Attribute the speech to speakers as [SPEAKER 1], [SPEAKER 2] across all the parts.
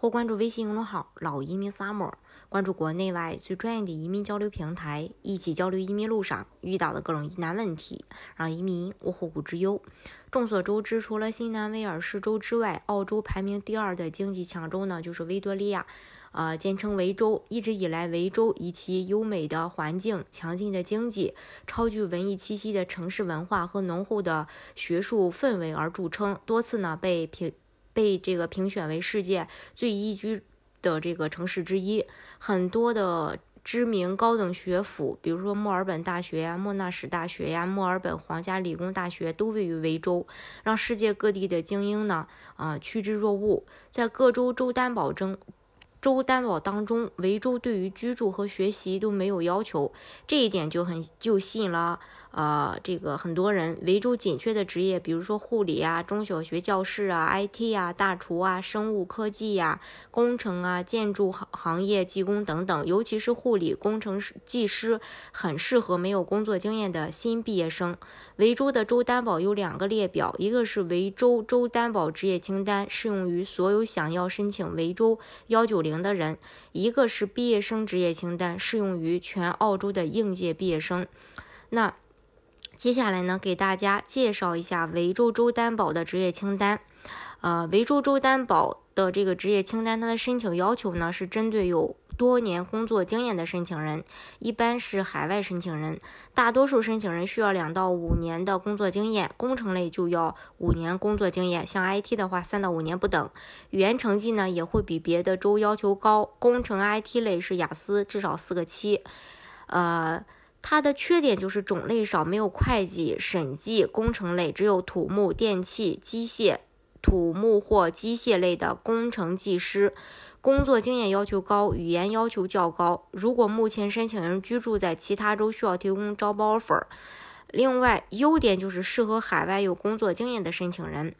[SPEAKER 1] 或关注微信公众号“老移民 Summer”，关注国内外最专业的移民交流平台，一起交流移民路上遇到的各种疑难问题，让移民无后顾之忧。众所周知，除了新南威尔士州之外，澳洲排名第二的经济强州呢，就是维多利亚，呃，简称维州。一直以来，维州以其优美的环境、强劲的经济、超具文艺气息的城市文化和浓厚的学术氛围而著称，多次呢被评被这个评选为世界最宜居的这个城市之一。很多的。知名高等学府，比如说墨尔本大学呀、莫纳什大学呀、墨尔本皇家理工大学，都位于维州，让世界各地的精英呢，啊趋之若鹜。在各州州担保中，州担保当中，维州对于居住和学习都没有要求，这一点就很就吸引了。呃，这个很多人维州紧缺的职业，比如说护理啊、中小学教师啊、IT 啊、大厨啊、生物科技呀、工程啊、建筑行行业技工等等，尤其是护理工程师、技师，很适合没有工作经验的新毕业生。维州的州担保有两个列表，一个是维州州担保职业清单，适用于所有想要申请维州幺九零的人；一个是毕业生职业清单，适用于全澳洲的应届毕业生。那。接下来呢，给大家介绍一下维州州担保的职业清单。呃，维州州担保的这个职业清单，它的申请要求呢是针对有多年工作经验的申请人，一般是海外申请人，大多数申请人需要两到五年的工作经验，工程类就要五年工作经验，像 IT 的话三到五年不等。语言成绩呢也会比别的州要求高，工程 IT 类是雅思至少四个七。呃。它的缺点就是种类少，没有会计、审计、工程类，只有土木、电气、机械、土木或机械类的工程技师。工作经验要求高，语言要求较高。如果目前申请人居住在其他州，需要提供招包 offer。另外，优点就是适合海外有工作经验的申请人。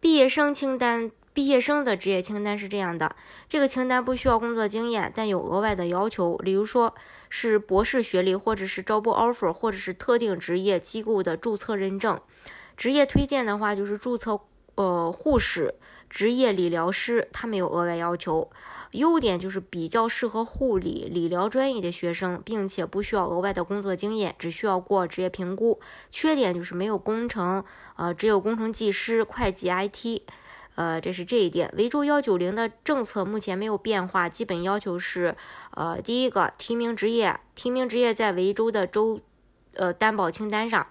[SPEAKER 1] 毕业生清单。毕业生的职业清单是这样的，这个清单不需要工作经验，但有额外的要求，比如说是博士学历，或者是招不 offer，或者是特定职业机构的注册认证。职业推荐的话，就是注册呃护士、职业理疗师，他没有额外要求。优点就是比较适合护理、理疗专业的学生，并且不需要额外的工作经验，只需要过职业评估。缺点就是没有工程，呃，只有工程技师、会计、IT。呃，这是这一点。维州幺九零的政策目前没有变化，基本要求是，呃，第一个提名职业，提名职业在维州的州，呃，担保清单上，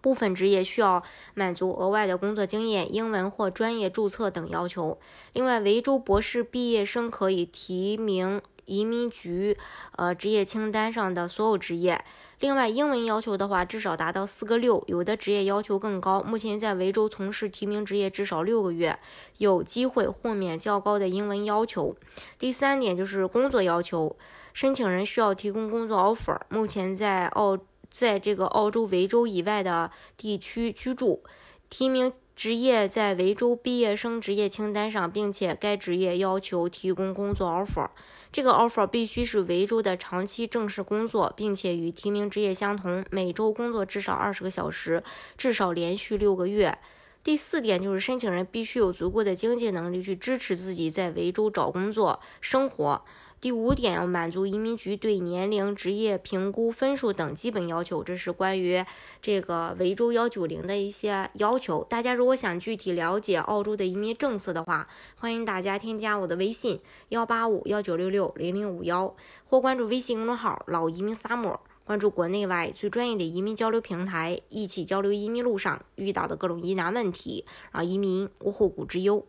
[SPEAKER 1] 部分职业需要满足额外的工作经验、英文或专业注册等要求。另外，维州博士毕业生可以提名。移民局呃职业清单上的所有职业，另外英文要求的话，至少达到四个六，有的职业要求更高。目前在维州从事提名职业至少六个月，有机会豁免较高的英文要求。第三点就是工作要求，申请人需要提供工作 offer。目前在澳在这个澳洲维州以外的地区居住，提名。职业在维州毕业生职业清单上，并且该职业要求提供工作 offer。这个 offer 必须是维州的长期正式工作，并且与提名职业相同，每周工作至少二十个小时，至少连续六个月。第四点就是申请人必须有足够的经济能力去支持自己在维州找工作、生活。第五点要满足移民局对年龄、职业评估分数等基本要求，这是关于这个维州幺九零的一些要求。大家如果想具体了解澳洲的移民政策的话，欢迎大家添加我的微信幺八五幺九六六零零五幺，或关注微信公众号“老移民 summer”，关注国内外最专业的移民交流平台，一起交流移民路上遇到的各种疑难问题，让移民无后顾之忧。